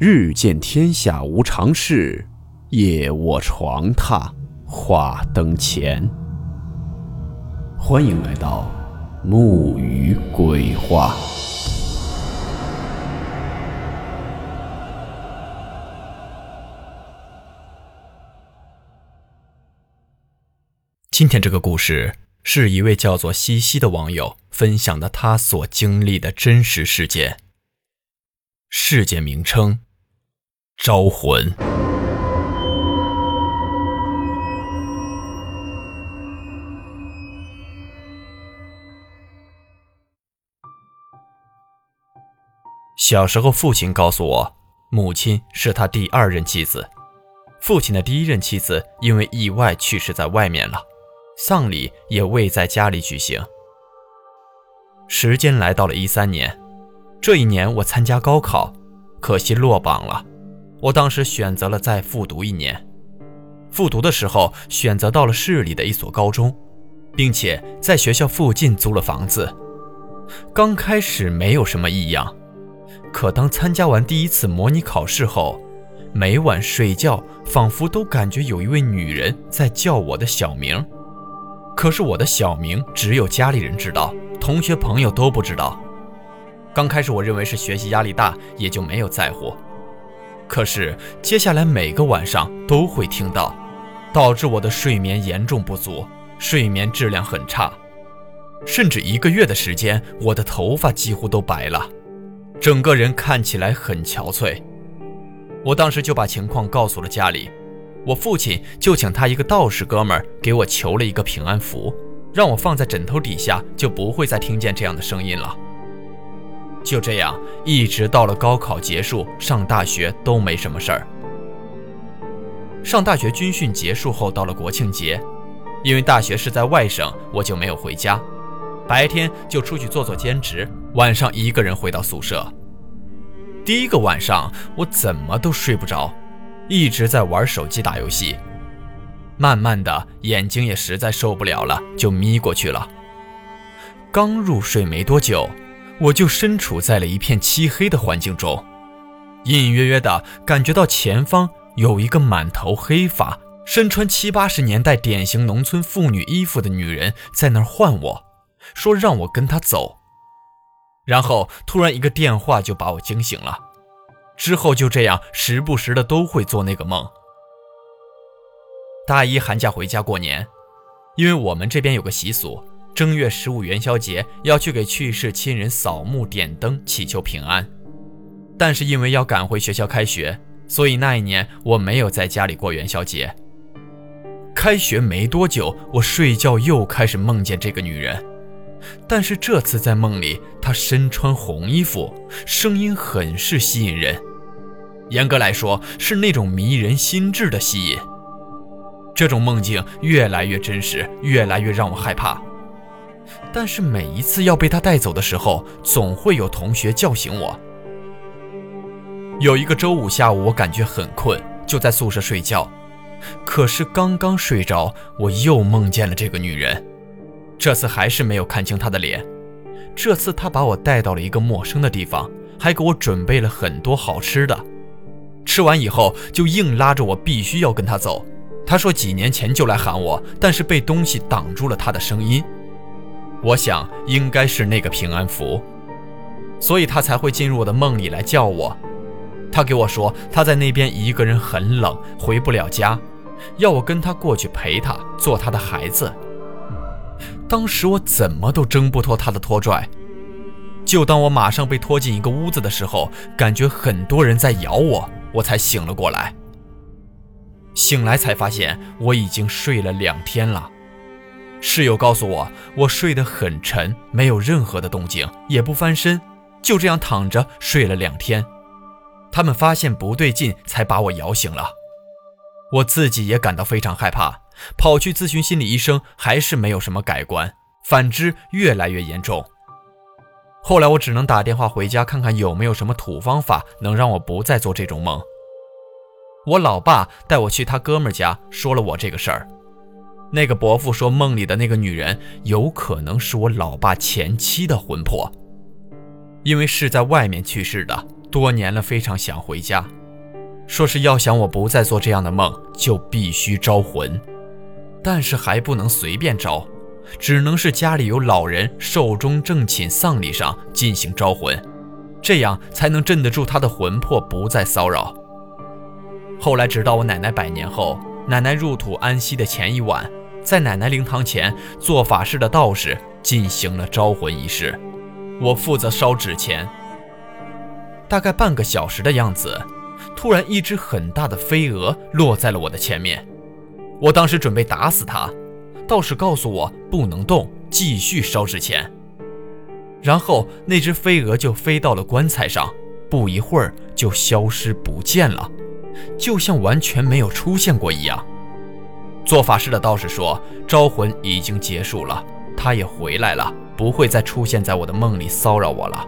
日见天下无常事，夜卧床榻话灯前。欢迎来到木鱼鬼话。今天这个故事是一位叫做西西的网友分享的他所经历的真实事件。事件名称。招魂。小时候，父亲告诉我，母亲是他第二任妻子。父亲的第一任妻子因为意外去世在外面了，丧礼也未在家里举行。时间来到了一三年，这一年我参加高考，可惜落榜了。我当时选择了再复读一年，复读的时候选择到了市里的一所高中，并且在学校附近租了房子。刚开始没有什么异样，可当参加完第一次模拟考试后，每晚睡觉仿佛都感觉有一位女人在叫我的小名。可是我的小名只有家里人知道，同学朋友都不知道。刚开始我认为是学习压力大，也就没有在乎。可是接下来每个晚上都会听到，导致我的睡眠严重不足，睡眠质量很差，甚至一个月的时间，我的头发几乎都白了，整个人看起来很憔悴。我当时就把情况告诉了家里，我父亲就请他一个道士哥们儿给我求了一个平安符，让我放在枕头底下，就不会再听见这样的声音了。就这样，一直到了高考结束，上大学都没什么事儿。上大学军训结束后，到了国庆节，因为大学是在外省，我就没有回家，白天就出去做做兼职，晚上一个人回到宿舍。第一个晚上，我怎么都睡不着，一直在玩手机打游戏，慢慢的眼睛也实在受不了了，就眯过去了。刚入睡没多久。我就身处在了一片漆黑的环境中，隐隐约约的感觉到前方有一个满头黑发、身穿七八十年代典型农村妇女衣服的女人在那儿唤我，说让我跟她走。然后突然一个电话就把我惊醒了，之后就这样时不时的都会做那个梦。大一寒假回家过年，因为我们这边有个习俗。正月十五元宵节要去给去世亲人扫墓点灯，祈求平安。但是因为要赶回学校开学，所以那一年我没有在家里过元宵节。开学没多久，我睡觉又开始梦见这个女人，但是这次在梦里，她身穿红衣服，声音很是吸引人。严格来说，是那种迷人心智的吸引。这种梦境越来越真实，越来越让我害怕。但是每一次要被他带走的时候，总会有同学叫醒我。有一个周五下午，我感觉很困，就在宿舍睡觉。可是刚刚睡着，我又梦见了这个女人。这次还是没有看清她的脸。这次她把我带到了一个陌生的地方，还给我准备了很多好吃的。吃完以后，就硬拉着我必须要跟她走。她说几年前就来喊我，但是被东西挡住了她的声音。我想应该是那个平安符，所以他才会进入我的梦里来叫我。他给我说他在那边一个人很冷，回不了家，要我跟他过去陪他，做他的孩子。当时我怎么都挣不脱他的拖拽，就当我马上被拖进一个屋子的时候，感觉很多人在咬我，我才醒了过来。醒来才发现我已经睡了两天了。室友告诉我，我睡得很沉，没有任何的动静，也不翻身，就这样躺着睡了两天。他们发现不对劲，才把我摇醒了。我自己也感到非常害怕，跑去咨询心理医生，还是没有什么改观，反之越来越严重。后来我只能打电话回家，看看有没有什么土方法能让我不再做这种梦。我老爸带我去他哥们家，说了我这个事儿。那个伯父说，梦里的那个女人有可能是我老爸前妻的魂魄，因为是在外面去世的，多年了，非常想回家，说是要想我不再做这样的梦，就必须招魂，但是还不能随便招，只能是家里有老人寿终正寝丧礼上进行招魂，这样才能镇得住他的魂魄不再骚扰。后来直到我奶奶百年后，奶奶入土安息的前一晚，在奶奶灵堂前做法事的道士进行了招魂仪式，我负责烧纸钱。大概半个小时的样子，突然一只很大的飞蛾落在了我的前面。我当时准备打死它，道士告诉我不能动，继续烧纸钱。然后那只飞蛾就飞到了棺材上，不一会儿就消失不见了，就像完全没有出现过一样。做法事的道士说，招魂已经结束了，他也回来了，不会再出现在我的梦里骚扰我了。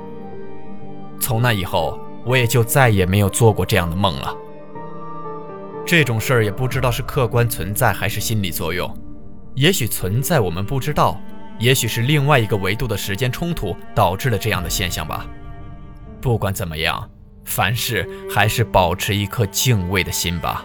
从那以后，我也就再也没有做过这样的梦了。这种事儿也不知道是客观存在还是心理作用，也许存在我们不知道，也许是另外一个维度的时间冲突导致了这样的现象吧。不管怎么样，凡事还是保持一颗敬畏的心吧。